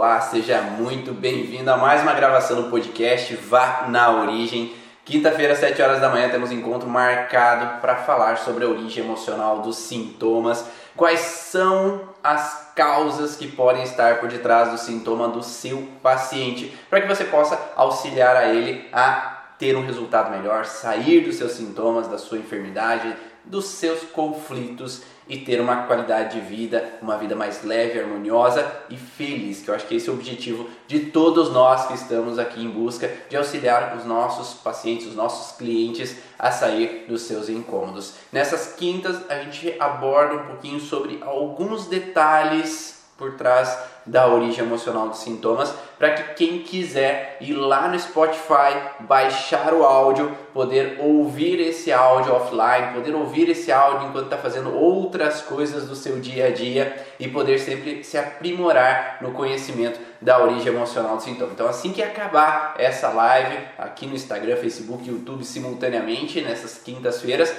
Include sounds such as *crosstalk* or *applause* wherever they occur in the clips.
olá, seja muito bem-vindo a mais uma gravação do podcast Vá na Origem. Quinta-feira, às 7 horas da manhã, temos um encontro marcado para falar sobre a origem emocional dos sintomas, quais são as causas que podem estar por detrás do sintoma do seu paciente, para que você possa auxiliar a ele a ter um resultado melhor, sair dos seus sintomas, da sua enfermidade, dos seus conflitos e ter uma qualidade de vida, uma vida mais leve, harmoniosa e feliz, que eu acho que esse é o objetivo de todos nós que estamos aqui em busca de auxiliar os nossos pacientes, os nossos clientes a sair dos seus incômodos. Nessas quintas a gente aborda um pouquinho sobre alguns detalhes por trás da origem emocional dos sintomas, para que quem quiser ir lá no Spotify, baixar o áudio, poder ouvir esse áudio offline, poder ouvir esse áudio enquanto está fazendo outras coisas do seu dia a dia e poder sempre se aprimorar no conhecimento da origem emocional do sintoma. Então, assim que acabar essa live aqui no Instagram, Facebook, YouTube simultaneamente nessas quintas-feiras,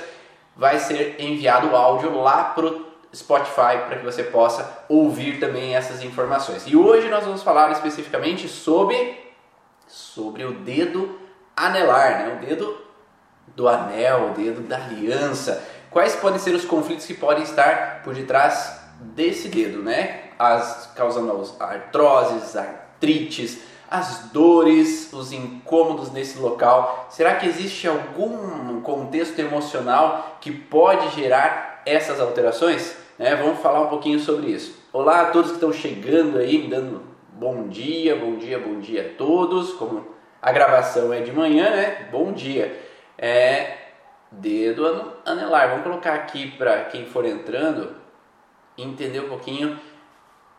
vai ser enviado o áudio lá pro Spotify para que você possa ouvir também essas informações. E hoje nós vamos falar especificamente sobre sobre o dedo anelar, né? O dedo do anel, o dedo da aliança. Quais podem ser os conflitos que podem estar por detrás desse dedo, né? As causando artroses, artrites, as dores, os incômodos nesse local. Será que existe algum contexto emocional que pode gerar essas alterações? Né? Vamos falar um pouquinho sobre isso. Olá a todos que estão chegando aí, me dando bom dia, bom dia, bom dia a todos. Como a gravação é de manhã, né? Bom dia. É dedo anelar. Vamos colocar aqui para quem for entrando entender um pouquinho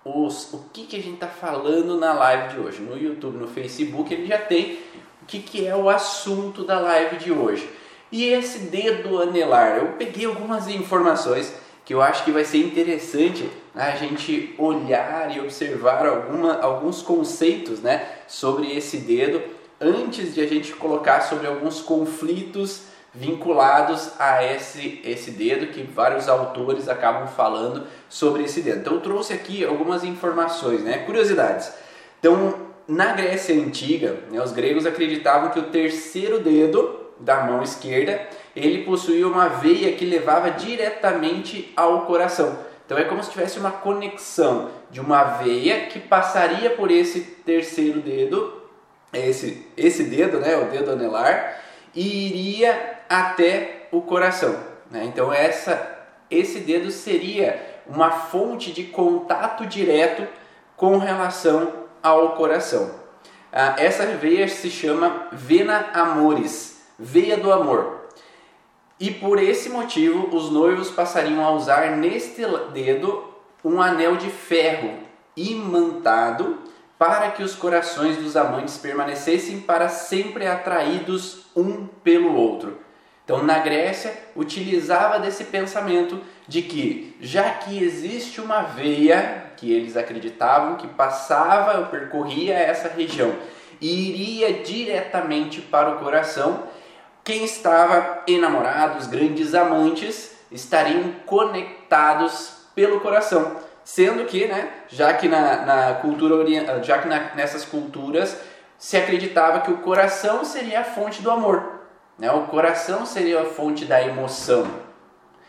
os, o que, que a gente está falando na live de hoje. No YouTube, no Facebook, ele já tem o que, que é o assunto da live de hoje. E esse dedo anelar, eu peguei algumas informações que eu acho que vai ser interessante a gente olhar e observar alguma, alguns conceitos né, sobre esse dedo antes de a gente colocar sobre alguns conflitos vinculados a esse, esse dedo que vários autores acabam falando sobre esse dedo. Então eu trouxe aqui algumas informações, né, curiosidades. Então, na Grécia Antiga, né, os gregos acreditavam que o terceiro dedo da mão esquerda ele possuía uma veia que levava diretamente ao coração. Então é como se tivesse uma conexão de uma veia que passaria por esse terceiro dedo, esse, esse dedo, né, o dedo anelar, e iria até o coração. Né? Então essa, esse dedo seria uma fonte de contato direto com relação ao coração. Ah, essa veia se chama vena amoris, veia do amor. E por esse motivo, os noivos passariam a usar neste dedo um anel de ferro imantado para que os corações dos amantes permanecessem para sempre atraídos um pelo outro. Então, na Grécia, utilizava desse pensamento de que, já que existe uma veia que eles acreditavam que passava percorria essa região e iria diretamente para o coração, quem estava enamorado, os grandes amantes, estariam conectados pelo coração. Sendo que, né, já que na, na cultura já que na, nessas culturas se acreditava que o coração seria a fonte do amor, né? O coração seria a fonte da emoção.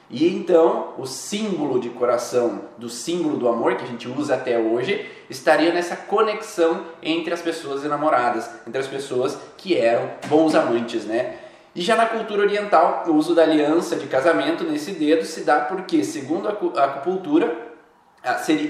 E então, o símbolo de coração, do símbolo do amor que a gente usa até hoje, estaria nessa conexão entre as pessoas enamoradas, entre as pessoas que eram bons amantes, né? E já na cultura oriental, o uso da aliança de casamento nesse dedo se dá porque, segundo a acupuntura,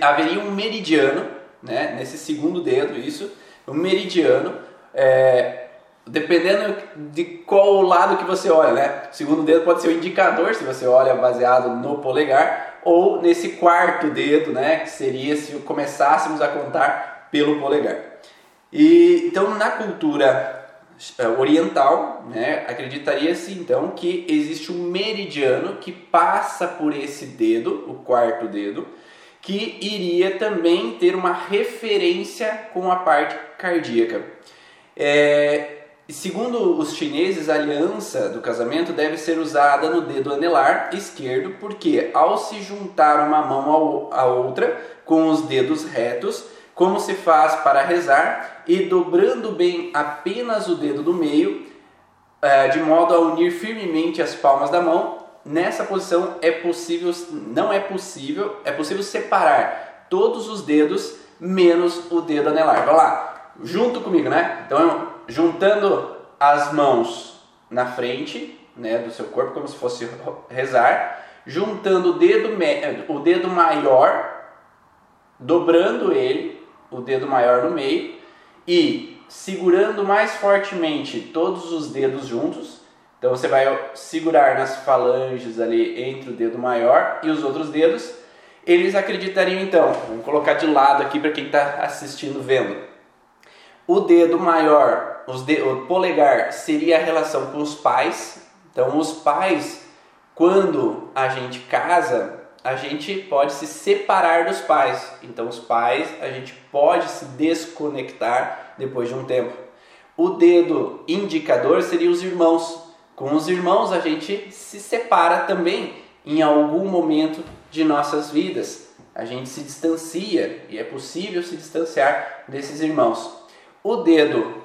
haveria um meridiano, né, nesse segundo dedo, isso, um meridiano, é, dependendo de qual lado que você olha, né? O segundo dedo pode ser o indicador, se você olha baseado no polegar, ou nesse quarto dedo, né, que seria se começássemos a contar pelo polegar. E então na cultura oriental, né, acreditaria-se então que existe um meridiano que passa por esse dedo, o quarto dedo, que iria também ter uma referência com a parte cardíaca. É, segundo os chineses, a aliança do casamento deve ser usada no dedo anelar esquerdo, porque ao se juntar uma mão à outra com os dedos retos, como se faz para rezar e dobrando bem apenas o dedo do meio, é, de modo a unir firmemente as palmas da mão. Nessa posição é possível, não é possível, é possível separar todos os dedos menos o dedo anelar. Vamos lá, junto comigo, né? Então, juntando as mãos na frente, né, do seu corpo como se fosse rezar, juntando o dedo, o dedo maior, dobrando ele o dedo maior no meio e segurando mais fortemente todos os dedos juntos. Então você vai segurar nas falanges ali entre o dedo maior e os outros dedos. Eles acreditariam então, vamos colocar de lado aqui para quem está assistindo vendo. O dedo maior, de, o polegar seria a relação com os pais. Então os pais, quando a gente casa, a gente pode se separar dos pais. Então, os pais, a gente pode se desconectar depois de um tempo. O dedo indicador seria os irmãos. Com os irmãos, a gente se separa também em algum momento de nossas vidas. A gente se distancia e é possível se distanciar desses irmãos. O dedo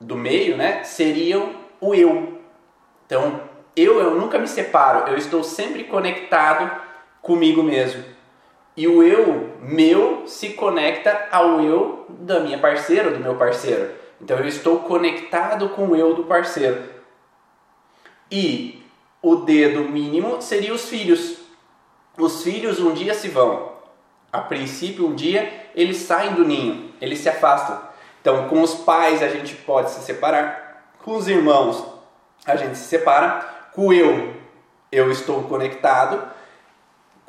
do meio, né, seria o eu. Então, eu, eu nunca me separo, eu estou sempre conectado comigo mesmo. E o eu meu se conecta ao eu da minha parceira, do meu parceiro. Então eu estou conectado com o eu do parceiro. E o dedo mínimo seria os filhos. Os filhos um dia se vão. A princípio, um dia eles saem do ninho, eles se afastam. Então, com os pais a gente pode se separar, com os irmãos a gente se separa, com o eu eu estou conectado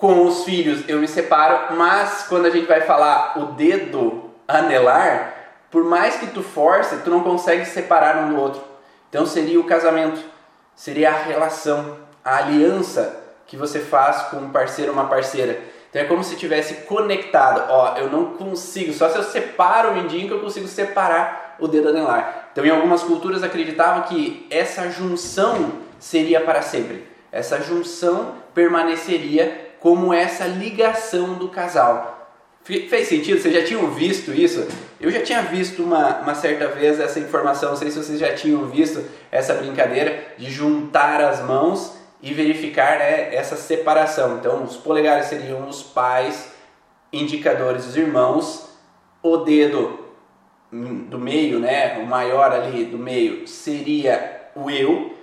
com os filhos eu me separo, mas quando a gente vai falar o dedo anelar, por mais que tu force, tu não consegue separar um do outro. Então seria o casamento, seria a relação, a aliança que você faz com um parceiro ou uma parceira. Então é como se tivesse conectado. Ó, eu não consigo, só se eu separo o mindinho que eu consigo separar o dedo anelar. Então em algumas culturas acreditavam que essa junção seria para sempre. Essa junção permaneceria como essa ligação do casal. Fez sentido? Vocês já tinham visto isso? Eu já tinha visto uma, uma certa vez essa informação, não sei se vocês já tinham visto essa brincadeira de juntar as mãos e verificar né, essa separação. Então, os polegares seriam os pais, indicadores os irmãos, o dedo do meio, né, o maior ali do meio, seria o eu,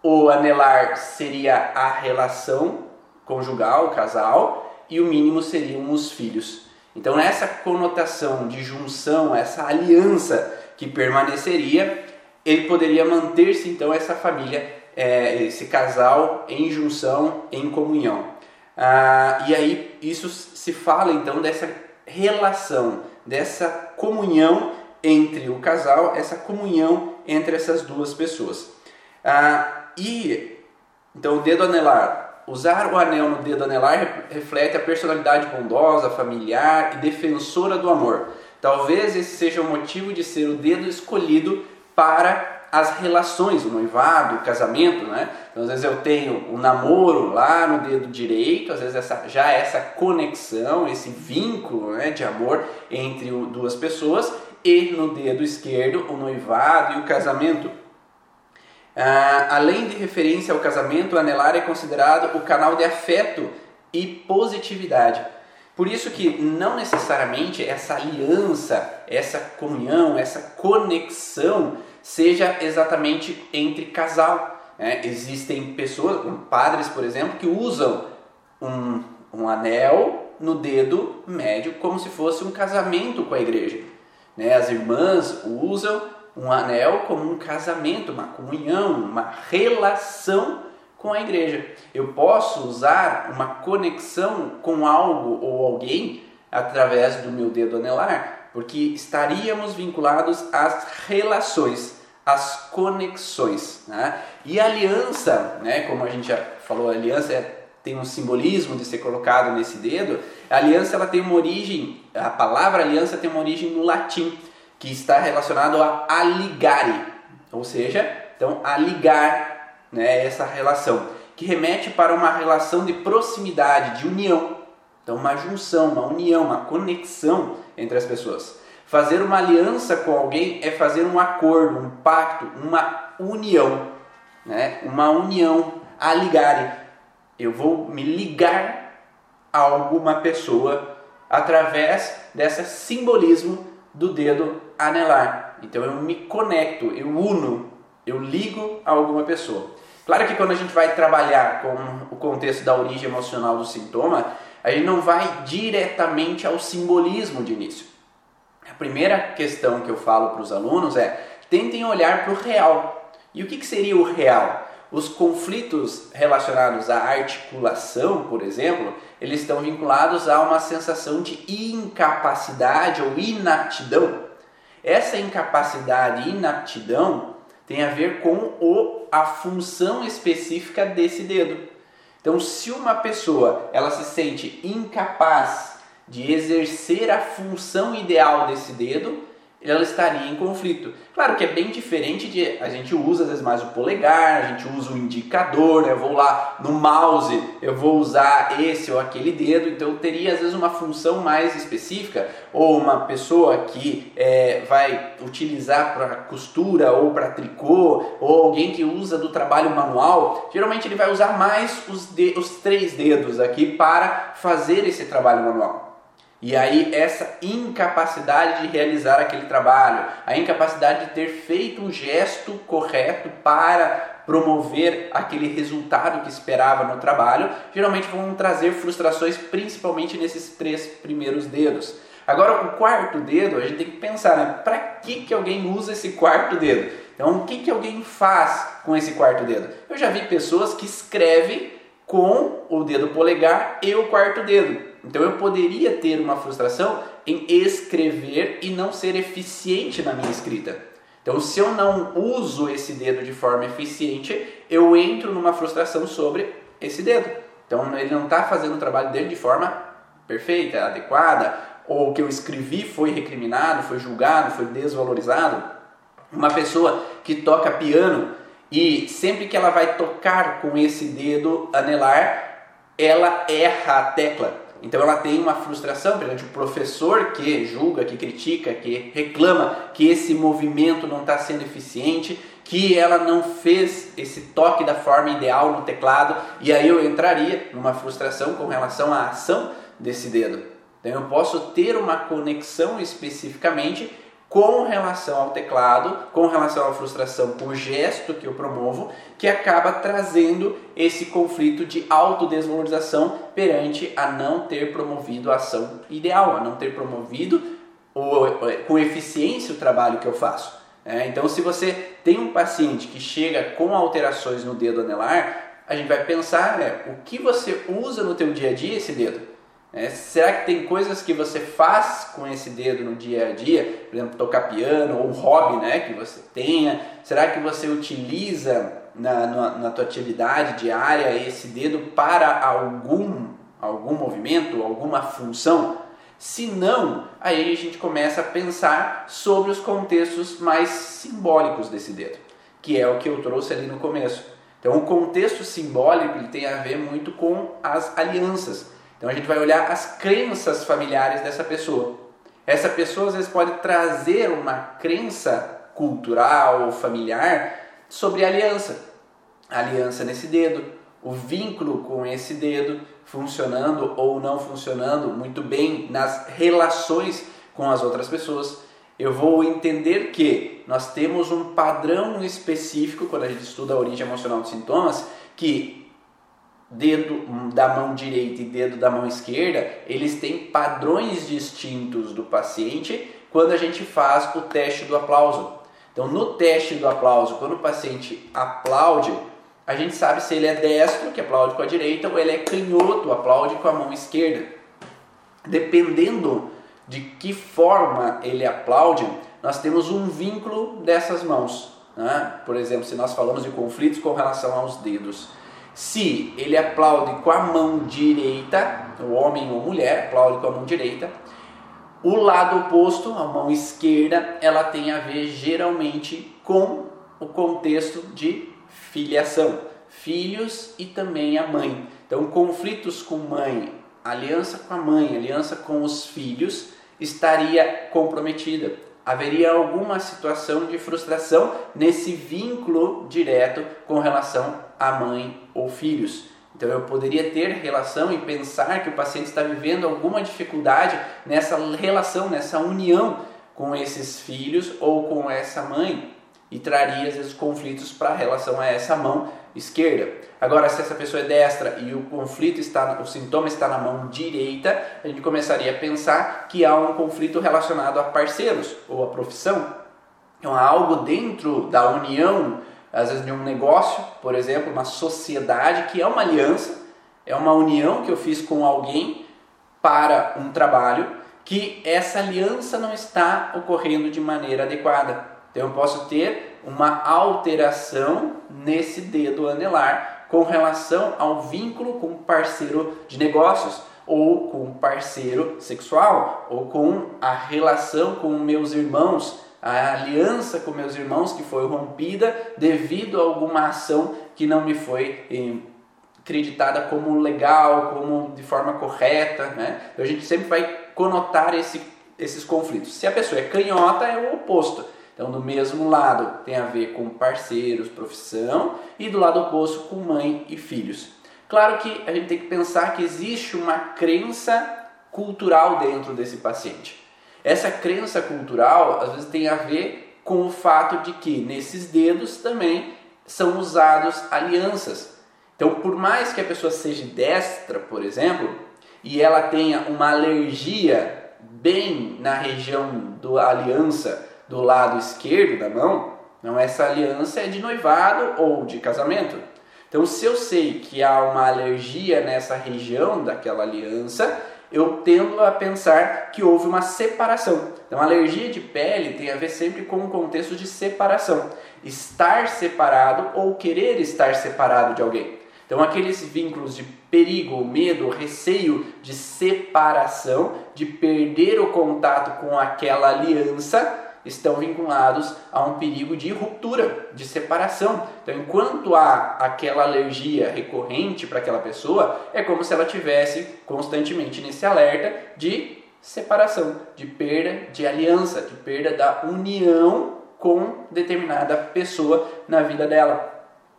o anelar seria a relação conjugal, casal, e o mínimo seriam os filhos. Então, nessa conotação de junção, essa aliança que permaneceria, ele poderia manter-se então essa família, é, esse casal em junção, em comunhão. Ah, e aí isso se fala então dessa relação, dessa comunhão entre o casal, essa comunhão entre essas duas pessoas. Ah, e então o dedo anelar Usar o anel no dedo anelar reflete a personalidade bondosa, familiar e defensora do amor. Talvez esse seja o motivo de ser o dedo escolhido para as relações, o noivado, o casamento, né? Então, às vezes eu tenho o um namoro lá no dedo direito, às vezes essa, já essa conexão, esse vínculo né, de amor entre duas pessoas, e no dedo esquerdo o noivado e o casamento. Ah, além de referência ao casamento, o anelar é considerado o canal de afeto e positividade. Por isso que não necessariamente essa aliança, essa comunhão, essa conexão seja exatamente entre casal. Né? Existem pessoas, padres, por exemplo, que usam um, um anel no dedo médio como se fosse um casamento com a igreja. Né? As irmãs usam um anel como um casamento, uma comunhão, uma relação com a igreja. Eu posso usar uma conexão com algo ou alguém através do meu dedo anelar, porque estaríamos vinculados às relações, às conexões. Né? E aliança, né, como a gente já falou, aliança é, tem um simbolismo de ser colocado nesse dedo. A aliança ela tem uma origem, a palavra aliança tem uma origem no latim que está relacionado a aligare, ou seja, então a ligar né, essa relação, que remete para uma relação de proximidade, de união. Então uma junção, uma união, uma conexão entre as pessoas. Fazer uma aliança com alguém é fazer um acordo, um pacto, uma união, né? Uma união a ligar. Eu vou me ligar a alguma pessoa através desse simbolismo do dedo anelar. Então eu me conecto, eu uno, eu ligo a alguma pessoa. Claro que quando a gente vai trabalhar com o contexto da origem emocional do sintoma, a gente não vai diretamente ao simbolismo de início. A primeira questão que eu falo para os alunos é: tentem olhar para o real. E o que, que seria o real? Os conflitos relacionados à articulação, por exemplo, eles estão vinculados a uma sensação de incapacidade ou inaptidão. Essa incapacidade e inaptidão tem a ver com o, a função específica desse dedo. Então, se uma pessoa ela se sente incapaz de exercer a função ideal desse dedo, ela estaria em conflito. Claro que é bem diferente de a gente usa às vezes mais o polegar, a gente usa o indicador, né? eu vou lá no mouse, eu vou usar esse ou aquele dedo, então teria às vezes uma função mais específica, ou uma pessoa que é, vai utilizar para costura ou para tricô, ou alguém que usa do trabalho manual, geralmente ele vai usar mais os, de, os três dedos aqui para fazer esse trabalho manual. E aí essa incapacidade de realizar aquele trabalho, a incapacidade de ter feito um gesto correto para promover aquele resultado que esperava no trabalho, geralmente vão trazer frustrações principalmente nesses três primeiros dedos. Agora o quarto dedo, a gente tem que pensar, né? Para que, que alguém usa esse quarto dedo? Então, o que, que alguém faz com esse quarto dedo? Eu já vi pessoas que escrevem com o dedo polegar e o quarto dedo. Então eu poderia ter uma frustração em escrever e não ser eficiente na minha escrita. Então, se eu não uso esse dedo de forma eficiente, eu entro numa frustração sobre esse dedo. Então, ele não está fazendo o trabalho dele de forma perfeita, adequada, ou o que eu escrevi foi recriminado, foi julgado, foi desvalorizado. Uma pessoa que toca piano e sempre que ela vai tocar com esse dedo anelar, ela erra a tecla. Então ela tem uma frustração perante o professor que julga, que critica, que reclama que esse movimento não está sendo eficiente, que ela não fez esse toque da forma ideal no teclado, e aí eu entraria numa frustração com relação à ação desse dedo. Então eu posso ter uma conexão especificamente com relação ao teclado, com relação à frustração o gesto que eu promovo, que acaba trazendo esse conflito de autodesvalorização perante a não ter promovido a ação ideal, a não ter promovido o, com eficiência o trabalho que eu faço. É, então, se você tem um paciente que chega com alterações no dedo anelar, a gente vai pensar né, o que você usa no teu dia a dia esse dedo. É, será que tem coisas que você faz com esse dedo no dia a dia, por exemplo, tocar piano ou um hobby né, que você tenha? Será que você utiliza na, na, na tua atividade diária esse dedo para algum, algum movimento, alguma função? Se não, aí a gente começa a pensar sobre os contextos mais simbólicos desse dedo, que é o que eu trouxe ali no começo. Então, o contexto simbólico ele tem a ver muito com as alianças. Então a gente vai olhar as crenças familiares dessa pessoa. Essa pessoa às vezes pode trazer uma crença cultural ou familiar sobre aliança. aliança nesse dedo, o vínculo com esse dedo funcionando ou não funcionando muito bem nas relações com as outras pessoas. Eu vou entender que nós temos um padrão específico quando a gente estuda a origem emocional dos sintomas, que dedo da mão direita e dedo da mão esquerda, eles têm padrões distintos do paciente quando a gente faz o teste do aplauso. Então, no teste do aplauso, quando o paciente aplaude, a gente sabe se ele é destro, que aplaude com a direita, ou ele é canhoto, aplaude com a mão esquerda. Dependendo de que forma ele aplaude, nós temos um vínculo dessas mãos. Né? Por exemplo, se nós falamos de conflitos com relação aos dedos. Se ele aplaude com a mão direita, o homem ou mulher aplaude com a mão direita, o lado oposto, a mão esquerda, ela tem a ver geralmente com o contexto de filiação, filhos e também a mãe. Então, conflitos com mãe, aliança com a mãe, aliança com os filhos, estaria comprometida. Haveria alguma situação de frustração nesse vínculo direto com relação à mãe ou filhos. Então eu poderia ter relação e pensar que o paciente está vivendo alguma dificuldade nessa relação, nessa união com esses filhos ou com essa mãe e traria às vezes conflitos para relação a essa mão esquerda. Agora, se essa pessoa é destra e o conflito está, o sintoma está na mão direita, a gente começaria a pensar que há um conflito relacionado a parceiros ou a profissão. Então, há algo dentro da união, às vezes de um negócio, por exemplo, uma sociedade que é uma aliança, é uma união que eu fiz com alguém para um trabalho, que essa aliança não está ocorrendo de maneira adequada. Então eu posso ter uma alteração nesse dedo anelar com relação ao vínculo com parceiro de negócios ou com parceiro sexual ou com a relação com meus irmãos, a aliança com meus irmãos que foi rompida devido a alguma ação que não me foi acreditada como legal, como de forma correta, né? Então a gente sempre vai conotar esse, esses conflitos. Se a pessoa é canhota, é o oposto então, do mesmo lado tem a ver com parceiros, profissão, e do lado oposto com mãe e filhos. Claro que a gente tem que pensar que existe uma crença cultural dentro desse paciente. Essa crença cultural às vezes tem a ver com o fato de que nesses dedos também são usados alianças. Então, por mais que a pessoa seja destra, por exemplo, e ela tenha uma alergia bem na região da aliança do lado esquerdo da mão, não essa aliança é de noivado ou de casamento. Então, se eu sei que há uma alergia nessa região daquela aliança, eu tendo a pensar que houve uma separação. Então, alergia de pele tem a ver sempre com um contexto de separação. Estar separado ou querer estar separado de alguém. Então, aqueles vínculos de perigo, medo, receio de separação, de perder o contato com aquela aliança, estão vinculados a um perigo de ruptura, de separação. Então, enquanto há aquela alergia recorrente para aquela pessoa, é como se ela tivesse constantemente nesse alerta de separação, de perda de aliança, de perda da união com determinada pessoa na vida dela.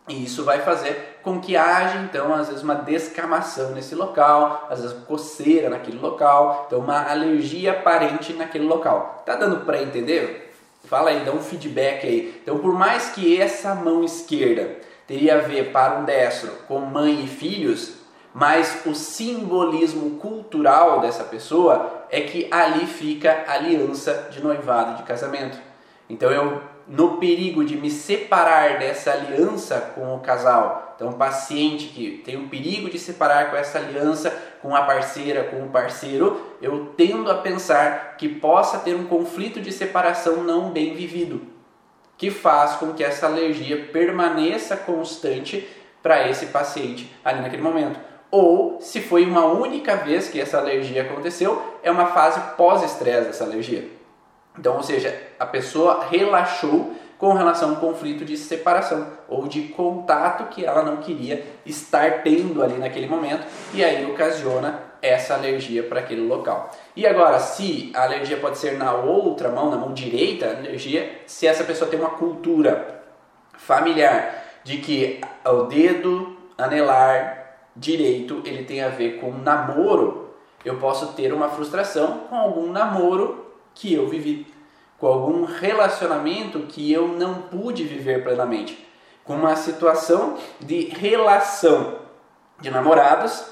E isso vai fazer com que haja, então, às vezes uma descamação nesse local, às vezes coceira naquele local, então uma alergia aparente naquele local. Tá dando para entender? Fala aí, dá um feedback aí. Então, por mais que essa mão esquerda teria a ver para um destro com mãe e filhos, mas o simbolismo cultural dessa pessoa é que ali fica a aliança de noivado de casamento. Então eu no perigo de me separar dessa aliança com o casal. Então, um paciente que tem o perigo de separar com essa aliança com a parceira, com o parceiro, eu tendo a pensar que possa ter um conflito de separação não bem vivido, que faz com que essa alergia permaneça constante para esse paciente ali naquele momento. Ou, se foi uma única vez que essa alergia aconteceu, é uma fase pós-estresse dessa alergia. Então, ou seja, a pessoa relaxou com relação a um conflito de separação ou de contato que ela não queria estar tendo ali naquele momento e aí ocasiona essa alergia para aquele local. E agora, se a alergia pode ser na outra mão, na mão direita, a alergia, se essa pessoa tem uma cultura familiar de que o dedo anelar direito ele tem a ver com namoro, eu posso ter uma frustração com algum namoro que eu vivi, com algum relacionamento que eu não pude viver plenamente, com uma situação de relação de namorados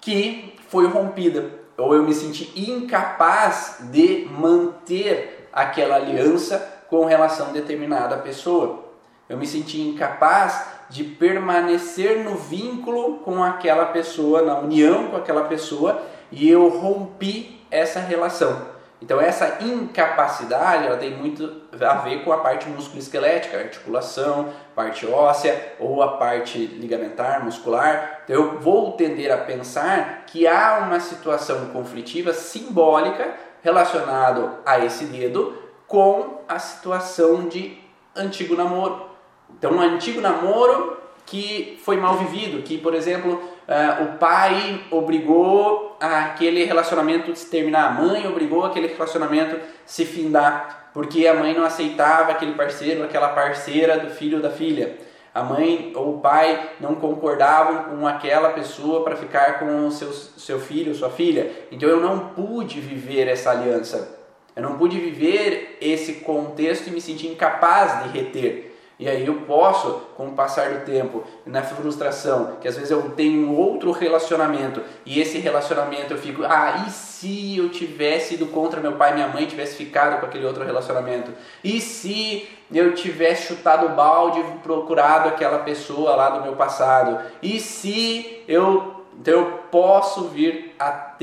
que foi rompida, ou eu me senti incapaz de manter aquela aliança com relação a determinada pessoa. Eu me senti incapaz de permanecer no vínculo com aquela pessoa, na união com aquela pessoa, e eu rompi essa relação. Então essa incapacidade ela tem muito a ver com a parte musculoesquelética, articulação, parte óssea ou a parte ligamentar, muscular. Então eu vou tender a pensar que há uma situação conflitiva simbólica relacionado a esse dedo com a situação de antigo namoro. Então, um antigo namoro que foi mal vivido, que, por exemplo, uh, o pai obrigou aquele relacionamento se terminar, a mãe obrigou aquele relacionamento se findar, porque a mãe não aceitava aquele parceiro, aquela parceira do filho ou da filha. A mãe ou o pai não concordavam com aquela pessoa para ficar com o seu, seu filho, sua filha. Então eu não pude viver essa aliança. Eu não pude viver esse contexto e me sentir incapaz de reter. E aí eu posso, com o passar do tempo, na frustração, que às vezes eu tenho um outro relacionamento e esse relacionamento eu fico, ah, e se eu tivesse ido contra meu pai e minha mãe, tivesse ficado com aquele outro relacionamento? E se eu tivesse chutado o balde e procurado aquela pessoa lá do meu passado? E se eu então eu posso vir a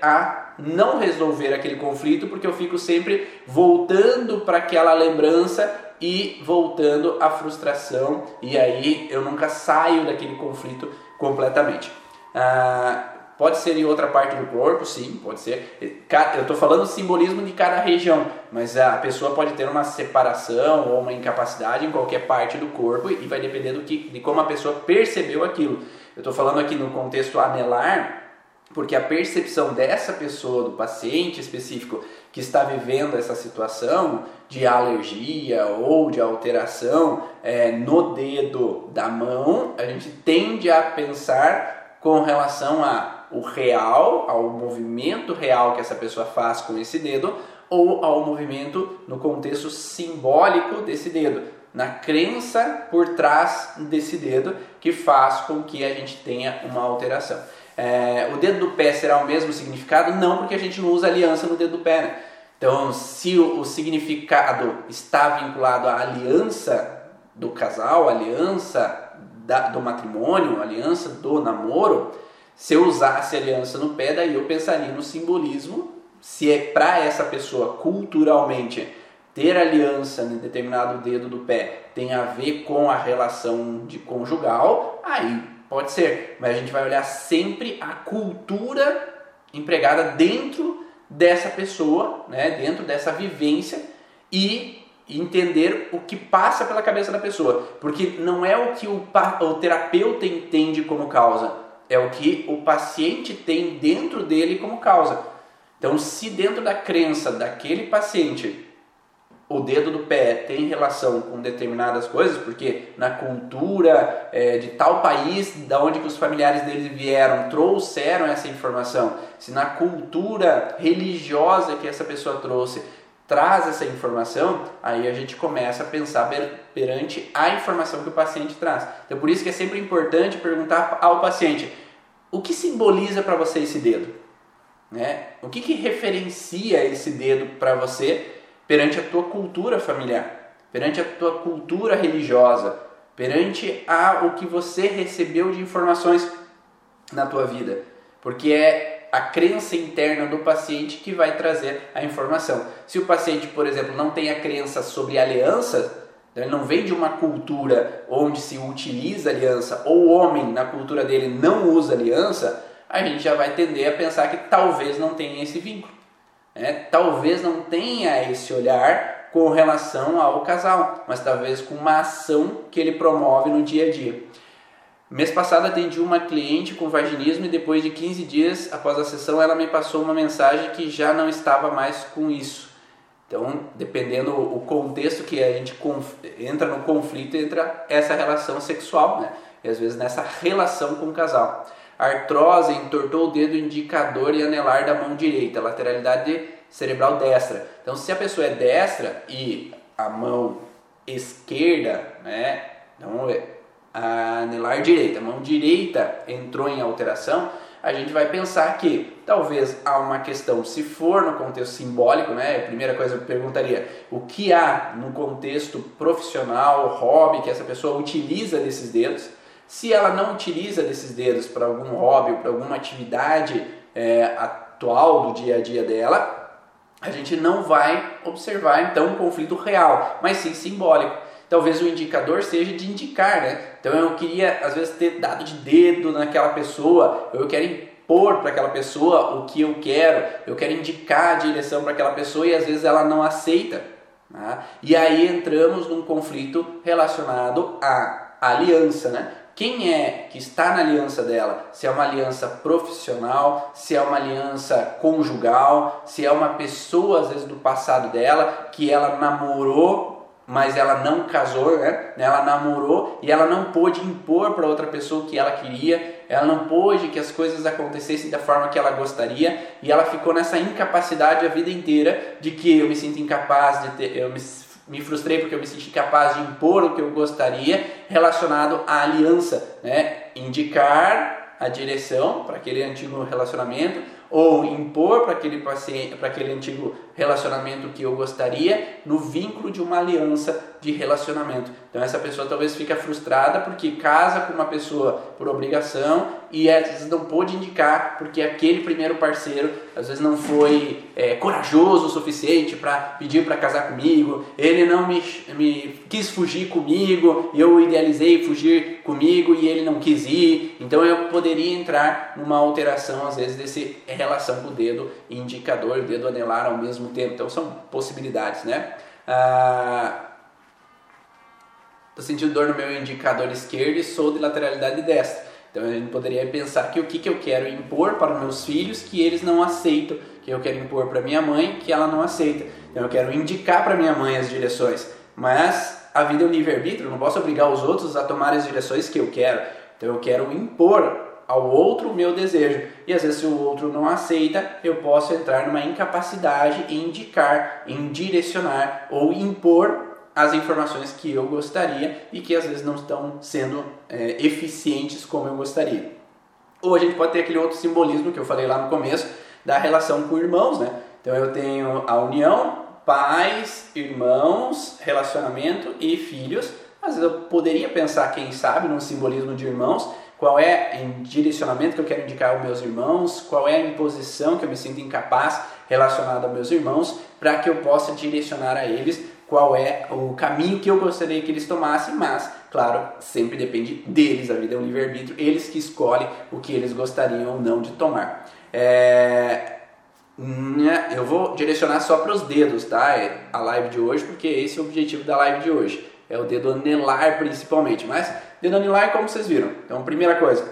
a não resolver aquele conflito porque eu fico sempre voltando para aquela lembrança e voltando à frustração, e aí eu nunca saio daquele conflito completamente. Ah, pode ser em outra parte do corpo, sim, pode ser. Eu estou falando simbolismo de cada região, mas a pessoa pode ter uma separação ou uma incapacidade em qualquer parte do corpo e vai depender do que, de como a pessoa percebeu aquilo. Eu estou falando aqui no contexto anelar, porque a percepção dessa pessoa, do paciente específico que está vivendo essa situação de alergia ou de alteração é, no dedo da mão, a gente tende a pensar com relação a o real, ao movimento real que essa pessoa faz com esse dedo, ou ao movimento no contexto simbólico desse dedo, na crença por trás desse dedo que faz com que a gente tenha uma alteração. É, o dedo do pé será o mesmo significado? Não, porque a gente não usa aliança no dedo do pé. Né? Então, se o, o significado está vinculado à aliança do casal, aliança da, do matrimônio, aliança do namoro, se eu usasse aliança no pé, daí eu pensaria no simbolismo. Se é para essa pessoa culturalmente ter aliança em determinado dedo do pé tem a ver com a relação de conjugal, aí pode ser. Mas a gente vai olhar sempre a cultura empregada dentro dessa pessoa, né, dentro dessa vivência e entender o que passa pela cabeça da pessoa, porque não é o que o, o terapeuta entende como causa, é o que o paciente tem dentro dele como causa. Então, se dentro da crença daquele paciente o dedo do pé tem relação com determinadas coisas, porque na cultura é, de tal país, da onde que os familiares deles vieram, trouxeram essa informação, se na cultura religiosa que essa pessoa trouxe traz essa informação, aí a gente começa a pensar perante a informação que o paciente traz. Então por isso que é sempre importante perguntar ao paciente, o que simboliza para você esse dedo? Né? O que, que referencia esse dedo para você perante a tua cultura familiar, perante a tua cultura religiosa, perante a o que você recebeu de informações na tua vida, porque é a crença interna do paciente que vai trazer a informação. Se o paciente, por exemplo, não tem a crença sobre aliança, então ele não vem de uma cultura onde se utiliza aliança, ou o homem na cultura dele não usa aliança, a gente já vai tender a pensar que talvez não tenha esse vínculo né, talvez não tenha esse olhar com relação ao casal, mas talvez com uma ação que ele promove no dia a dia. Mês passado atendi uma cliente com vaginismo e depois de 15 dias após a sessão ela me passou uma mensagem que já não estava mais com isso. Então, dependendo o contexto que a gente entra no conflito, entra essa relação sexual, né? E às vezes nessa relação com o casal. Artrose entortou o dedo indicador e anelar da mão direita, lateralidade cerebral destra. Então, se a pessoa é destra e a mão esquerda, né, então a anelar direita, a mão direita entrou em alteração, a gente vai pensar que talvez há uma questão, se for no contexto simbólico, né, a primeira coisa eu perguntaria, o que há no contexto profissional, hobby, que essa pessoa utiliza desses dedos, se ela não utiliza desses dedos para algum hobby, para alguma atividade é, atual do dia a dia dela, a gente não vai observar então um conflito real, mas sim simbólico. Talvez o indicador seja de indicar, né? Então eu queria às vezes ter dado de dedo naquela pessoa, eu quero impor para aquela pessoa o que eu quero, eu quero indicar a direção para aquela pessoa e às vezes ela não aceita. Né? E aí entramos num conflito relacionado a aliança, né? Quem é que está na aliança dela? Se é uma aliança profissional, se é uma aliança conjugal, se é uma pessoa, às vezes, do passado dela, que ela namorou mas ela não casou, né? Ela namorou e ela não pôde impor para outra pessoa o que ela queria, ela não pôde que as coisas acontecessem da forma que ela gostaria e ela ficou nessa incapacidade a vida inteira de que eu me sinto incapaz de ter, eu me, me frustrei porque eu me senti incapaz de impor o que eu gostaria relacionado à aliança, né? Indicar a direção para aquele antigo relacionamento ou impor para aquele para aquele antigo relacionamento que eu gostaria, no vínculo de uma aliança de relacionamento. Então essa pessoa talvez fica frustrada porque casa com uma pessoa por obrigação e às vezes não pôde indicar porque aquele primeiro parceiro às vezes não foi é, corajoso o suficiente para pedir para casar comigo, ele não me, me quis fugir comigo, eu idealizei fugir comigo e ele não quis ir, então eu poderia entrar numa alteração às vezes desse relação com o dedo indicador, dedo anelar ao mesmo tempo. Então são possibilidades, né? Ah, Estou sentindo dor no meu indicador esquerdo e sou de lateralidade destra. Então a gente poderia pensar que o que, que eu quero impor para meus filhos que eles não aceitam, que eu quero impor para minha mãe que ela não aceita. Então eu quero indicar para minha mãe as direções, mas a vida é um livre-arbítrio, não posso obrigar os outros a tomar as direções que eu quero. Então eu quero impor ao outro o meu desejo. E às vezes se o outro não aceita, eu posso entrar numa incapacidade em indicar, em direcionar ou impor as informações que eu gostaria e que às vezes não estão sendo é, eficientes como eu gostaria. Ou a gente pode ter aquele outro simbolismo que eu falei lá no começo da relação com irmãos, né? Então eu tenho a união, pais, irmãos, relacionamento e filhos. Às vezes eu poderia pensar, quem sabe, num simbolismo de irmãos, qual é o direcionamento que eu quero indicar aos meus irmãos, qual é a imposição que eu me sinto incapaz relacionada aos meus irmãos, para que eu possa direcionar a eles qual é o caminho que eu gostaria que eles tomassem, mas, claro, sempre depende deles, a vida é um livre-arbítrio, eles que escolhem o que eles gostariam ou não de tomar. É... Eu vou direcionar só para os dedos, tá? É a live de hoje, porque esse é o objetivo da live de hoje. É o dedo anelar principalmente, mas dedo anelar como vocês viram. Então, primeira coisa,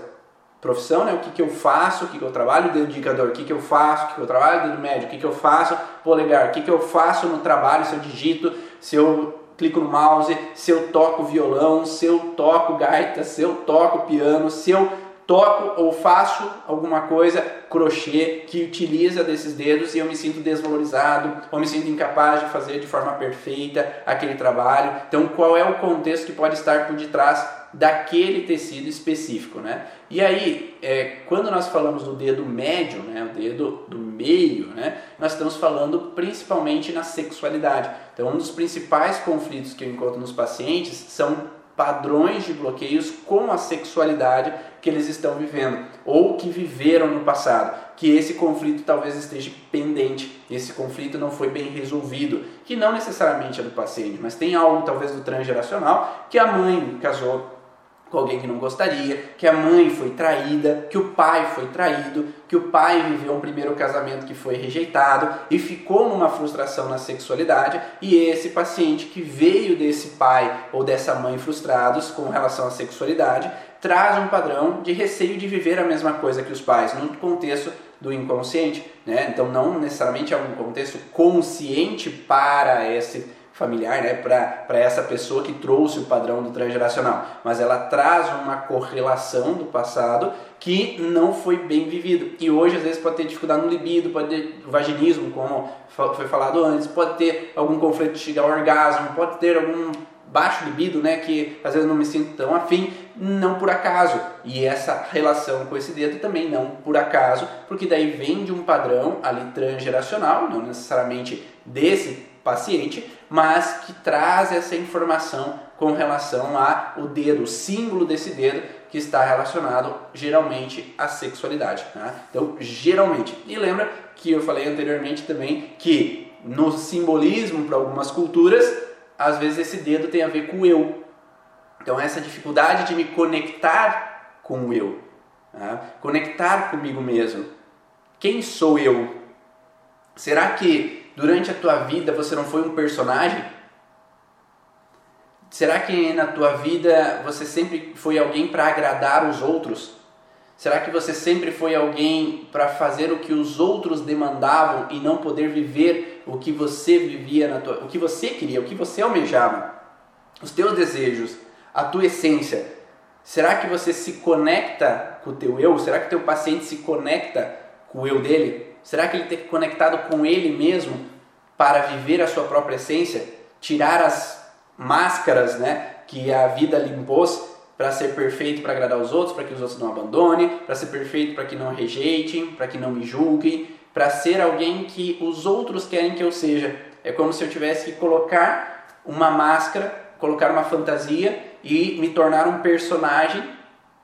profissão, né? O que, que eu faço, o que, que eu trabalho, dedo indicador, o que, que eu faço, o que, que eu trabalho, dedo médio, o que, que eu faço, polegar, o que, que eu faço no trabalho, se eu digito, se eu clico no mouse, se eu toco violão, se eu toco gaita, se eu toco piano, se eu toco ou faço alguma coisa crochê que utiliza desses dedos e eu me sinto desvalorizado ou me sinto incapaz de fazer de forma perfeita aquele trabalho. Então, qual é o contexto que pode estar por detrás daquele tecido específico, né? E aí, é, quando nós falamos do dedo médio, né, o dedo do meio, né, nós estamos falando principalmente na sexualidade. Então, um dos principais conflitos que eu encontro nos pacientes são padrões de bloqueios com a sexualidade que eles estão vivendo ou que viveram no passado, que esse conflito talvez esteja pendente, esse conflito não foi bem resolvido, que não necessariamente é do paciente, mas tem algo talvez do transgeracional que a mãe casou com alguém que não gostaria, que a mãe foi traída, que o pai foi traído, que o pai viveu um primeiro casamento que foi rejeitado e ficou numa frustração na sexualidade, e esse paciente que veio desse pai ou dessa mãe frustrados com relação à sexualidade traz um padrão de receio de viver a mesma coisa que os pais, no contexto do inconsciente, né? Então não necessariamente é um contexto consciente para esse familiar, né, para essa pessoa que trouxe o padrão do transgeracional, mas ela traz uma correlação do passado que não foi bem vivido. E hoje às vezes pode ter dificuldade no libido, pode ter vaginismo, como foi falado antes, pode ter algum conflito de chegar ao orgasmo, pode ter algum baixo libido, né, que às vezes não me sinto tão afim, não por acaso. E essa relação com esse dedo também não por acaso, porque daí vem de um padrão ali transgeracional, não necessariamente desse paciente, mas que traz essa informação com relação a o dedo, o símbolo desse dedo que está relacionado geralmente à sexualidade. Né? Então, geralmente. E lembra que eu falei anteriormente também que no simbolismo para algumas culturas, às vezes esse dedo tem a ver com o eu. Então, essa dificuldade de me conectar com o eu, né? conectar comigo mesmo. Quem sou eu? Será que durante a tua vida você não foi um personagem? Será que na tua vida você sempre foi alguém para agradar os outros? Será que você sempre foi alguém para fazer o que os outros demandavam e não poder viver o que você vivia na tua, o que você queria, o que você almejava? Os teus desejos, a tua essência. Será que você se conecta com o teu eu? Será que teu paciente se conecta com o eu dele? Será que ele está conectado com ele mesmo para viver a sua própria essência? Tirar as máscaras, né, que a vida lhe impôs para ser perfeito para agradar os outros, para que os outros não abandonem, para ser perfeito para que não rejeitem, para que não me julguem, para ser alguém que os outros querem que eu seja. É como se eu tivesse que colocar uma máscara, colocar uma fantasia e me tornar um personagem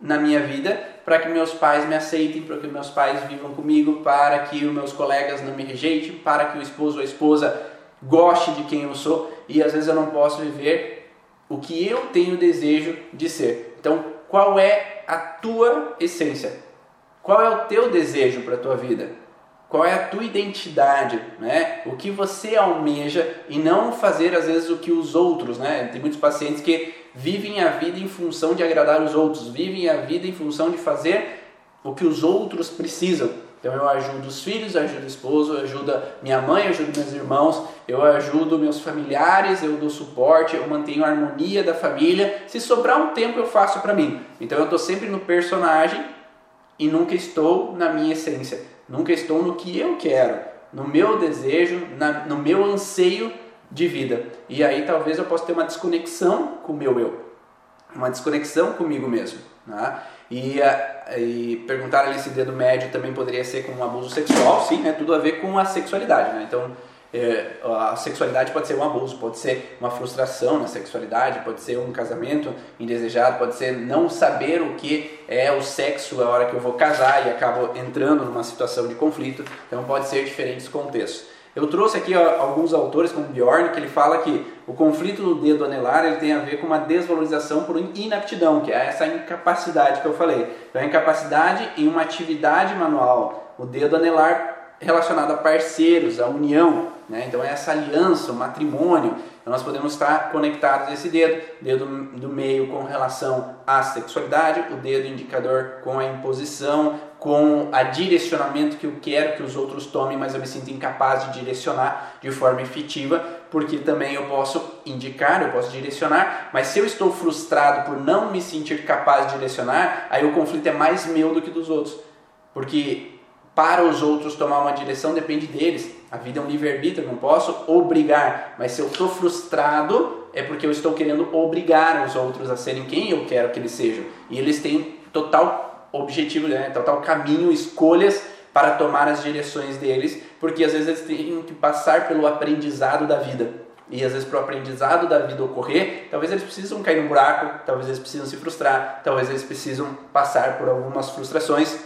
na minha vida para que meus pais me aceitem, para que meus pais vivam comigo, para que os meus colegas não me rejeitem, para que o esposo ou a esposa goste de quem eu sou e às vezes eu não posso viver o que eu tenho desejo de ser. Então, qual é a tua essência? Qual é o teu desejo para a tua vida? Qual é a tua identidade, né? O que você almeja e não fazer às vezes o que os outros, né? Tem muitos pacientes que vivem a vida em função de agradar os outros, vivem a vida em função de fazer o que os outros precisam. Então eu ajudo os filhos, ajudo o esposo, eu ajudo minha mãe, ajudo meus irmãos, eu ajudo meus familiares, eu dou suporte, eu mantenho a harmonia da família. Se sobrar um tempo eu faço para mim. Então eu estou sempre no personagem e nunca estou na minha essência. Nunca estou no que eu quero, no meu desejo, na, no meu anseio de vida. E aí talvez eu possa ter uma desconexão com o meu eu, uma desconexão comigo mesmo. Né? E, e perguntar ali se dedo médio também poderia ser com um abuso sexual, sim, né? tudo a ver com a sexualidade. Né? Então, é, a sexualidade pode ser um abuso, pode ser uma frustração na sexualidade, pode ser um casamento indesejado, pode ser não saber o que é o sexo a hora que eu vou casar e acabo entrando numa situação de conflito. Então, pode ser diferentes contextos. Eu trouxe aqui ó, alguns autores, como Bjorn, que ele fala que o conflito no dedo anelar ele tem a ver com uma desvalorização por inaptidão, que é essa incapacidade que eu falei. Então, a incapacidade em uma atividade manual. O dedo anelar relacionado a parceiros, a união, né? então é essa aliança, o matrimônio. Nós podemos estar conectados esse dedo, dedo do meio com relação à sexualidade, o dedo indicador com a imposição, com a direcionamento que eu quero que os outros tomem, mas eu me sinto incapaz de direcionar de forma efetiva, porque também eu posso indicar, eu posso direcionar, mas se eu estou frustrado por não me sentir capaz de direcionar, aí o conflito é mais meu do que dos outros. Porque para os outros tomar uma direção depende deles. A vida é um livre-arbítrio, não posso obrigar, mas se eu estou frustrado é porque eu estou querendo obrigar os outros a serem quem eu quero que eles sejam. E eles têm total objetivo, né? total caminho, escolhas para tomar as direções deles, porque às vezes eles têm que passar pelo aprendizado da vida. E às vezes para o aprendizado da vida ocorrer, talvez eles precisam cair no buraco, talvez eles precisam se frustrar, talvez eles precisam passar por algumas frustrações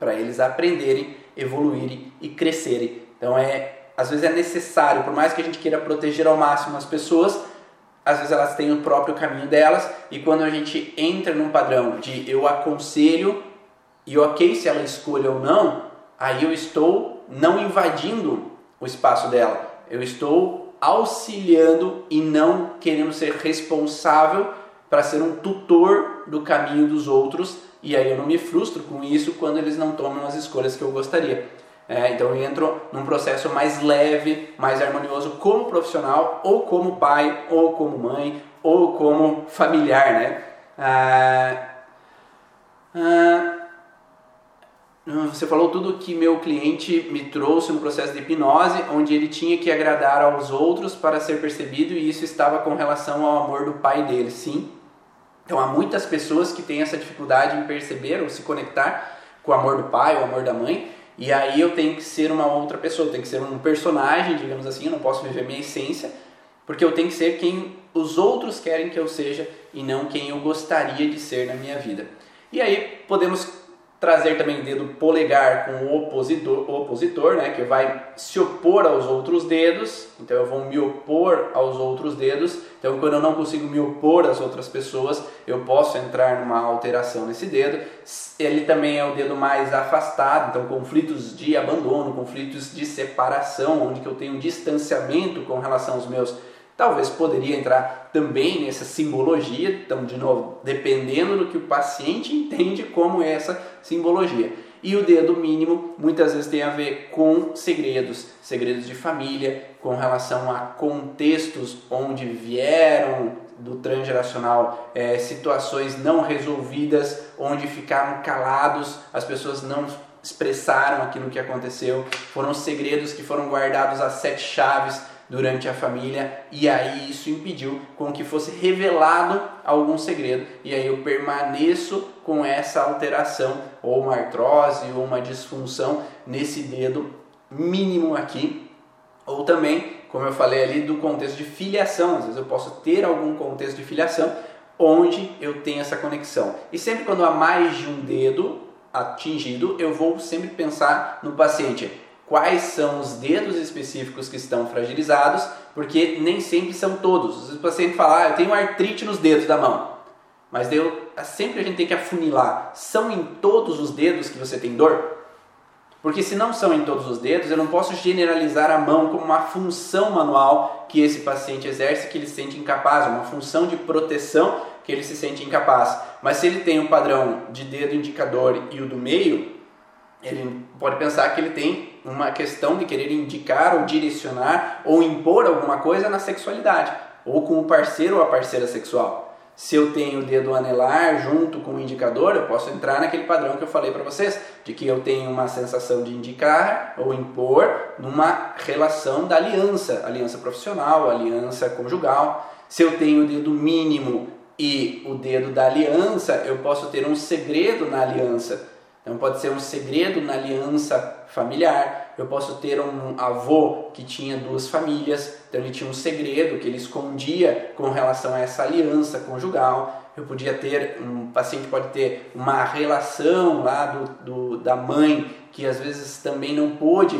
para eles aprenderem, evoluírem e crescerem. Então é, às vezes é necessário, por mais que a gente queira proteger ao máximo as pessoas, às vezes elas têm o próprio caminho delas e quando a gente entra num padrão de eu aconselho e ok se ela escolha ou não, aí eu estou não invadindo o espaço dela, eu estou auxiliando e não querendo ser responsável para ser um tutor do caminho dos outros e aí eu não me frustro com isso quando eles não tomam as escolhas que eu gostaria. É, então eu entro num processo mais leve, mais harmonioso como profissional, ou como pai, ou como mãe, ou como familiar, né? Ah, ah, você falou tudo que meu cliente me trouxe no processo de hipnose, onde ele tinha que agradar aos outros para ser percebido e isso estava com relação ao amor do pai dele, sim. Então há muitas pessoas que têm essa dificuldade em perceber ou se conectar com o amor do pai, o amor da mãe, e aí eu tenho que ser uma outra pessoa, eu tenho que ser um personagem, digamos assim, eu não posso viver minha essência, porque eu tenho que ser quem os outros querem que eu seja e não quem eu gostaria de ser na minha vida. E aí podemos trazer também dedo polegar com o opositor, o opositor, né, que vai se opor aos outros dedos. Então eu vou me opor aos outros dedos. Então quando eu não consigo me opor às outras pessoas, eu posso entrar numa alteração nesse dedo. Ele também é o dedo mais afastado, então conflitos de abandono, conflitos de separação, onde que eu tenho um distanciamento com relação aos meus Talvez poderia entrar também nessa simbologia, então, de novo, dependendo do que o paciente entende como essa simbologia. E o dedo mínimo muitas vezes tem a ver com segredos, segredos de família, com relação a contextos onde vieram do transgeracional é, situações não resolvidas, onde ficaram calados, as pessoas não expressaram aquilo que aconteceu, foram segredos que foram guardados a sete chaves durante a família e aí isso impediu com que fosse revelado algum segredo. E aí eu permaneço com essa alteração ou uma artrose ou uma disfunção nesse dedo mínimo aqui. Ou também como eu falei ali do contexto de filiação. Às vezes eu posso ter algum contexto de filiação onde eu tenho essa conexão. E sempre quando há mais de um dedo atingido eu vou sempre pensar no paciente quais são os dedos específicos que estão fragilizados, porque nem sempre são todos. O paciente fala, ah, eu tenho artrite nos dedos da mão, mas deu, sempre a gente tem que afunilar. São em todos os dedos que você tem dor? Porque se não são em todos os dedos, eu não posso generalizar a mão como uma função manual que esse paciente exerce que ele se sente incapaz, uma função de proteção que ele se sente incapaz. Mas se ele tem o um padrão de dedo indicador e o do meio, ele pode pensar que ele tem uma questão de querer indicar ou direcionar ou impor alguma coisa na sexualidade ou com o parceiro ou a parceira sexual. Se eu tenho o dedo anelar junto com o indicador, eu posso entrar naquele padrão que eu falei para vocês, de que eu tenho uma sensação de indicar ou impor numa relação da aliança, aliança profissional, aliança conjugal. Se eu tenho o dedo mínimo e o dedo da aliança, eu posso ter um segredo na aliança então pode ser um segredo na aliança familiar. Eu posso ter um avô que tinha duas famílias, então ele tinha um segredo que ele escondia com relação a essa aliança conjugal. Eu podia ter, um paciente pode ter uma relação lá do, do da mãe que às vezes também não pôde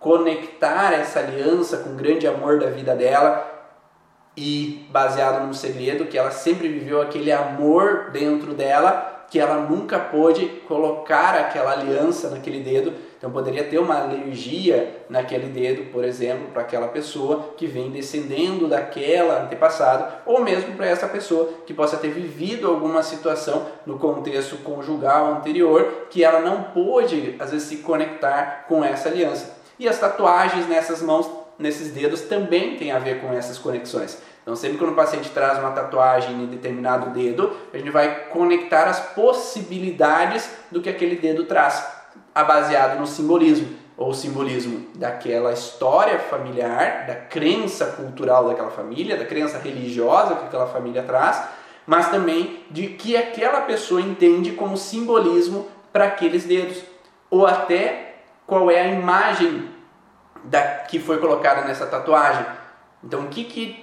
conectar essa aliança com o grande amor da vida dela e baseado num segredo que ela sempre viveu aquele amor dentro dela que ela nunca pôde colocar aquela aliança naquele dedo. Então poderia ter uma alergia naquele dedo, por exemplo, para aquela pessoa que vem descendendo daquela antepassada, ou mesmo para essa pessoa que possa ter vivido alguma situação no contexto conjugal anterior que ela não pôde, às vezes, se conectar com essa aliança. E as tatuagens nessas mãos, nesses dedos, também tem a ver com essas conexões. Então, sempre quando o paciente traz uma tatuagem em determinado dedo, a gente vai conectar as possibilidades do que aquele dedo traz, baseado no simbolismo, ou simbolismo daquela história familiar, da crença cultural daquela família, da crença religiosa que aquela família traz, mas também de que aquela pessoa entende como simbolismo para aqueles dedos, ou até qual é a imagem da, que foi colocada nessa tatuagem. Então, o que, que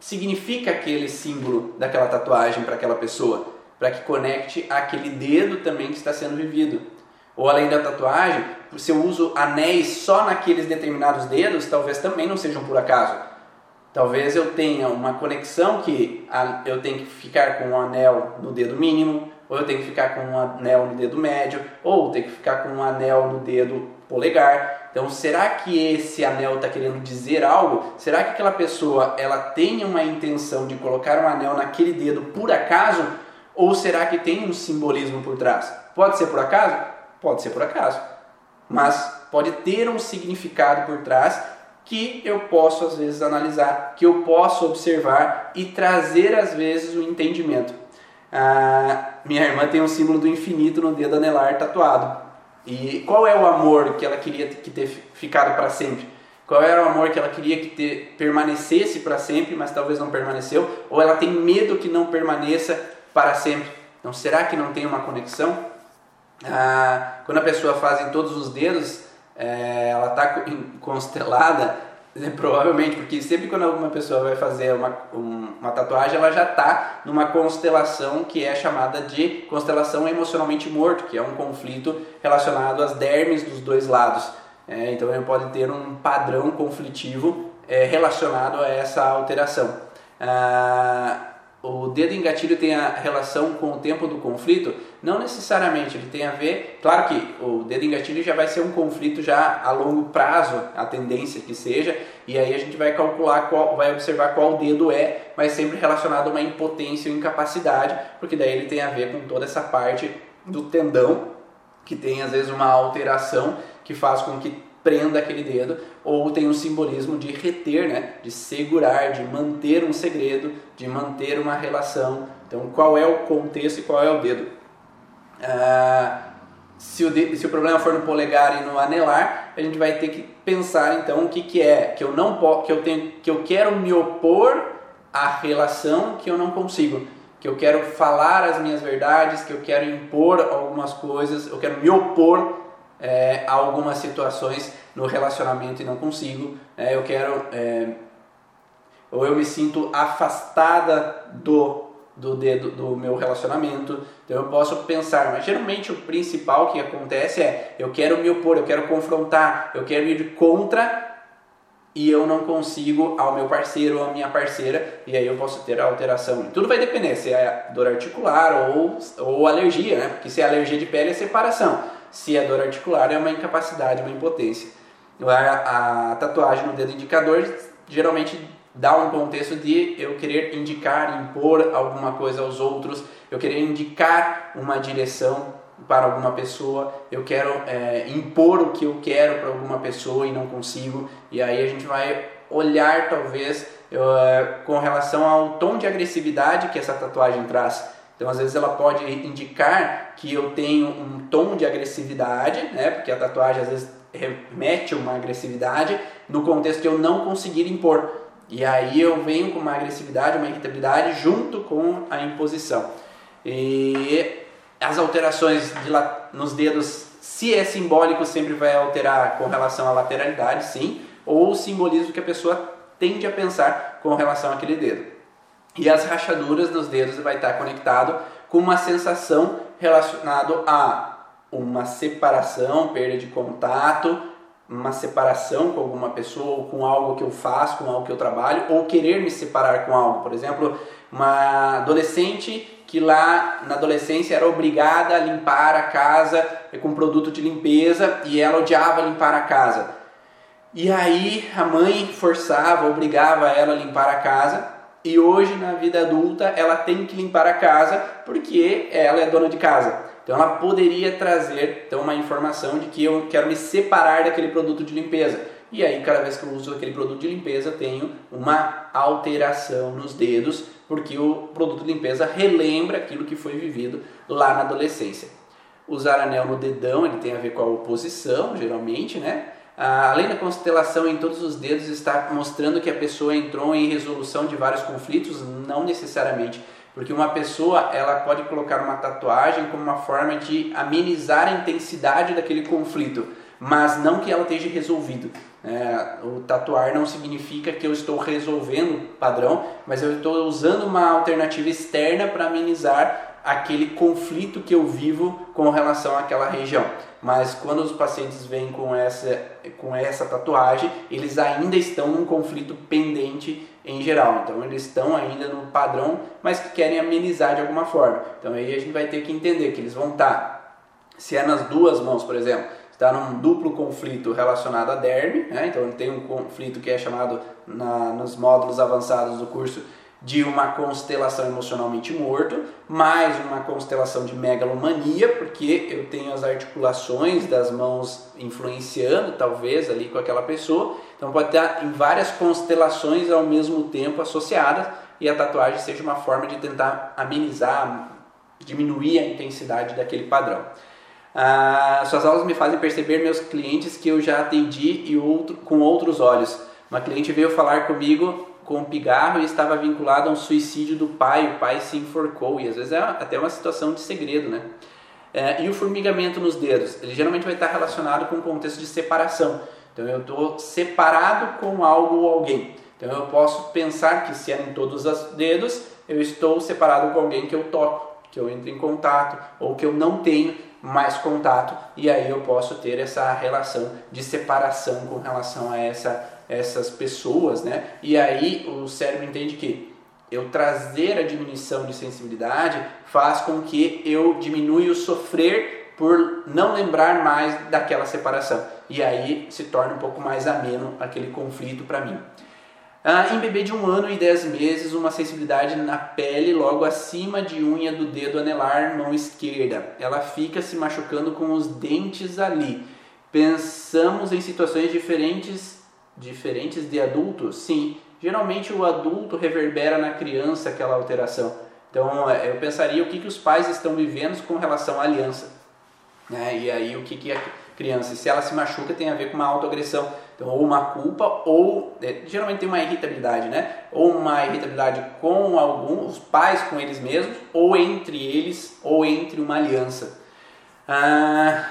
significa aquele símbolo daquela tatuagem para aquela pessoa, para que conecte aquele dedo também que está sendo vivido. Ou além da tatuagem, se eu uso anéis só naqueles determinados dedos, talvez também não sejam por acaso. Talvez eu tenha uma conexão que eu tenho que ficar com um anel no dedo mínimo, ou eu tenho que ficar com um anel no dedo médio, ou tenho que ficar com um anel no dedo polegar. Então, será que esse anel está querendo dizer algo? Será que aquela pessoa ela tem uma intenção de colocar um anel naquele dedo por acaso? Ou será que tem um simbolismo por trás? Pode ser por acaso? Pode ser por acaso. Mas pode ter um significado por trás que eu posso às vezes analisar, que eu posso observar e trazer às vezes o entendimento. Ah, minha irmã tem um símbolo do infinito no dedo anelar tatuado. E qual é o amor que ela queria que ter ficado para sempre? Qual era o amor que ela queria que ter, permanecesse para sempre, mas talvez não permaneceu? Ou ela tem medo que não permaneça para sempre? Então, será que não tem uma conexão? Ah, quando a pessoa faz em todos os dedos, é, ela está constelada Provavelmente, porque sempre quando alguma pessoa vai fazer uma, uma tatuagem, ela já está numa constelação que é chamada de constelação emocionalmente morto, que é um conflito relacionado às dermes dos dois lados. É, então ele pode ter um padrão conflitivo é, relacionado a essa alteração. Ah, o dedo em gatilho tem a relação com o tempo do conflito? Não necessariamente, ele tem a ver, claro que o dedo em gatilho já vai ser um conflito já a longo prazo, a tendência que seja, e aí a gente vai calcular qual, vai observar qual dedo é, mas sempre relacionado a uma impotência ou incapacidade, porque daí ele tem a ver com toda essa parte do tendão que tem às vezes uma alteração que faz com que prenda aquele dedo, ou tem um simbolismo de reter, né? de segurar, de manter um segredo, de manter uma relação. Então, qual é o contexto e qual é o dedo? Ah, se, o dedo, se o problema for no polegar e no anelar, a gente vai ter que pensar então o que, que é que eu não que eu tenho que eu quero me opor à relação que eu não consigo, que eu quero falar as minhas verdades, que eu quero impor algumas coisas, eu quero me opor é, algumas situações no relacionamento e não consigo. É, eu quero. É, ou eu me sinto afastada do, do dedo do meu relacionamento. Então eu posso pensar, mas geralmente o principal que acontece é eu quero me opor, eu quero confrontar, eu quero ir contra e eu não consigo ao meu parceiro ou à minha parceira, e aí eu posso ter a alteração. Tudo vai depender se é dor articular ou, ou alergia, né? Porque se é alergia de pele é separação. Se é dor articular, é uma incapacidade, uma impotência. A, a tatuagem no dedo indicador geralmente dá um contexto de eu querer indicar, impor alguma coisa aos outros, eu querer indicar uma direção para alguma pessoa, eu quero é, impor o que eu quero para alguma pessoa e não consigo, e aí a gente vai olhar talvez eu, é, com relação ao tom de agressividade que essa tatuagem traz. Então, às vezes, ela pode indicar que eu tenho um tom de agressividade, né? Porque a tatuagem às vezes remete uma agressividade no contexto que eu não conseguir impor. E aí eu venho com uma agressividade, uma irritabilidade junto com a imposição. E as alterações de nos dedos, se é simbólico, sempre vai alterar com relação à lateralidade, sim, ou o simbolismo que a pessoa tende a pensar com relação àquele dedo. E as rachaduras nos dedos vai estar conectado com uma sensação relacionada a uma separação, perda de contato, uma separação com alguma pessoa, ou com algo que eu faço, com algo que eu trabalho, ou querer me separar com algo. Por exemplo, uma adolescente que lá na adolescência era obrigada a limpar a casa com produto de limpeza e ela odiava limpar a casa. E aí a mãe forçava, obrigava ela a limpar a casa e hoje na vida adulta ela tem que limpar a casa porque ela é dona de casa. Então ela poderia trazer então uma informação de que eu quero me separar daquele produto de limpeza. E aí cada vez que eu uso aquele produto de limpeza tenho uma alteração nos dedos, porque o produto de limpeza relembra aquilo que foi vivido lá na adolescência. Usar anel no dedão, ele tem a ver com a oposição, geralmente, né? Ah, além da constelação em todos os dedos está mostrando que a pessoa entrou em resolução de vários conflitos, não necessariamente, porque uma pessoa ela pode colocar uma tatuagem como uma forma de amenizar a intensidade daquele conflito, mas não que ela esteja resolvido. É, o tatuar não significa que eu estou resolvendo padrão, mas eu estou usando uma alternativa externa para amenizar aquele conflito que eu vivo com relação àquela região. Mas quando os pacientes vêm com essa, com essa tatuagem, eles ainda estão num conflito pendente em geral. Então eles estão ainda no padrão, mas que querem amenizar de alguma forma. Então aí a gente vai ter que entender que eles vão estar, se é nas duas mãos, por exemplo, está num duplo conflito relacionado à derme, né? então tem um conflito que é chamado na, nos módulos avançados do curso de uma constelação emocionalmente morto, mais uma constelação de megalomania, porque eu tenho as articulações das mãos influenciando, talvez, ali com aquela pessoa. Então pode ter em várias constelações ao mesmo tempo associadas e a tatuagem seja uma forma de tentar amenizar, diminuir a intensidade daquele padrão. Ah, suas aulas me fazem perceber meus clientes que eu já atendi e outro, com outros olhos. Uma cliente veio falar comigo com pigarro e estava vinculado a um suicídio do pai, o pai se enforcou e às vezes é até uma situação de segredo, né? É, e o formigamento nos dedos, ele geralmente vai estar relacionado com um contexto de separação. Então eu estou separado com algo ou alguém. Então eu posso pensar que se é em todos os dedos, eu estou separado com alguém que eu toco, que eu entro em contato ou que eu não tenho mais contato e aí eu posso ter essa relação de separação com relação a essa essas pessoas, né? E aí o cérebro entende que eu trazer a diminuição de sensibilidade faz com que eu diminua o sofrer por não lembrar mais daquela separação. E aí se torna um pouco mais ameno aquele conflito para mim. Ah, em bebê de um ano e dez meses, uma sensibilidade na pele logo acima de unha do dedo anelar mão esquerda. Ela fica se machucando com os dentes ali. Pensamos em situações diferentes, diferentes de adultos? Sim. Geralmente o adulto reverbera na criança aquela alteração. Então é, eu pensaria o que, que os pais estão vivendo com relação à aliança. Né? E aí o que, que a criança, se ela se machuca, tem a ver com uma autoagressão. Então, ou uma culpa, ou é, geralmente tem uma irritabilidade, né? Ou uma irritabilidade com alguns pais, com eles mesmos, ou entre eles, ou entre uma aliança. Ah,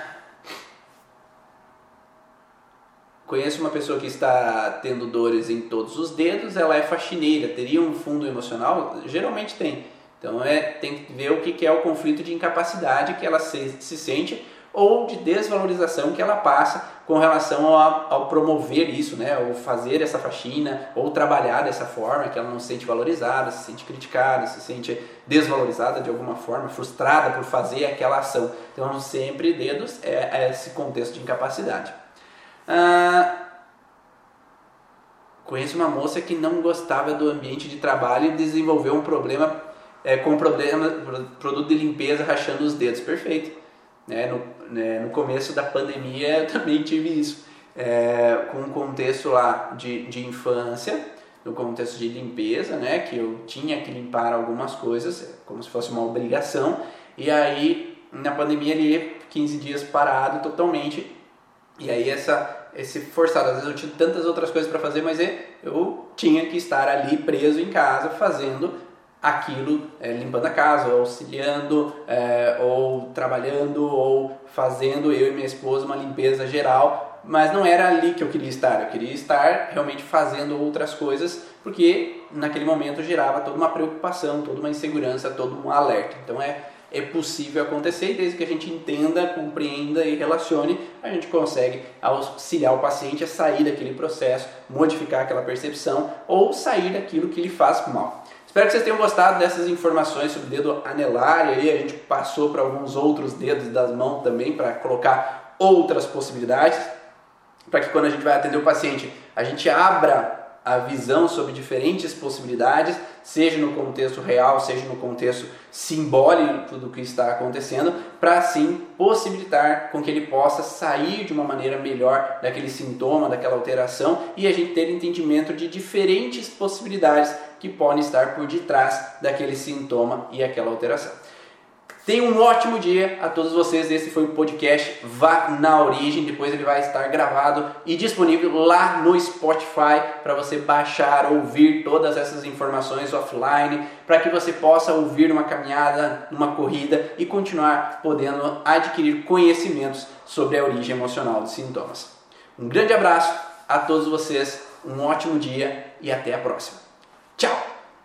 conheço uma pessoa que está tendo dores em todos os dedos, ela é faxineira, teria um fundo emocional? Geralmente tem. Então é, tem que ver o que é o conflito de incapacidade que ela se, se sente ou de desvalorização que ela passa com relação ao, ao, promover isso, né? ou fazer essa faxina, ou trabalhar dessa forma, que ela não se sente valorizada, se sente criticada, se sente desvalorizada de alguma forma, frustrada por fazer aquela ação. Então, sempre dedos é, é esse contexto de incapacidade. Ah, conheço uma moça que não gostava do ambiente de trabalho e desenvolveu um problema é, com problema, produto de limpeza rachando os dedos. Perfeito né? No, né, no começo da pandemia eu *laughs* também tive isso, é, com um contexto lá de, de infância, no contexto de limpeza, né? que eu tinha que limpar algumas coisas, como se fosse uma obrigação, e aí na pandemia ali 15 dias parado totalmente, e aí essa, esse forçado, às vezes eu tinha tantas outras coisas para fazer, mas eu tinha que estar ali preso em casa fazendo aquilo, é, limpando a casa, ou auxiliando, é, ou trabalhando, ou fazendo eu e minha esposa uma limpeza geral, mas não era ali que eu queria estar, eu queria estar realmente fazendo outras coisas, porque naquele momento gerava toda uma preocupação, toda uma insegurança, todo um alerta. Então é, é possível acontecer e desde que a gente entenda, compreenda e relacione, a gente consegue auxiliar o paciente a sair daquele processo, modificar aquela percepção ou sair daquilo que lhe faz mal. Espero que vocês tenham gostado dessas informações sobre o dedo anelar e aí a gente passou para alguns outros dedos das mãos também para colocar outras possibilidades, para que quando a gente vai atender o paciente, a gente abra a visão sobre diferentes possibilidades, seja no contexto real, seja no contexto simbólico do que está acontecendo, para assim possibilitar com que ele possa sair de uma maneira melhor daquele sintoma, daquela alteração e a gente ter entendimento de diferentes possibilidades que podem estar por detrás daquele sintoma e aquela alteração. Tenha um ótimo dia a todos vocês. Esse foi o podcast Vá na Origem. Depois ele vai estar gravado e disponível lá no Spotify para você baixar, ouvir todas essas informações offline, para que você possa ouvir uma caminhada, uma corrida e continuar podendo adquirir conhecimentos sobre a origem emocional dos sintomas. Um grande abraço a todos vocês, um ótimo dia e até a próxima. Tchau!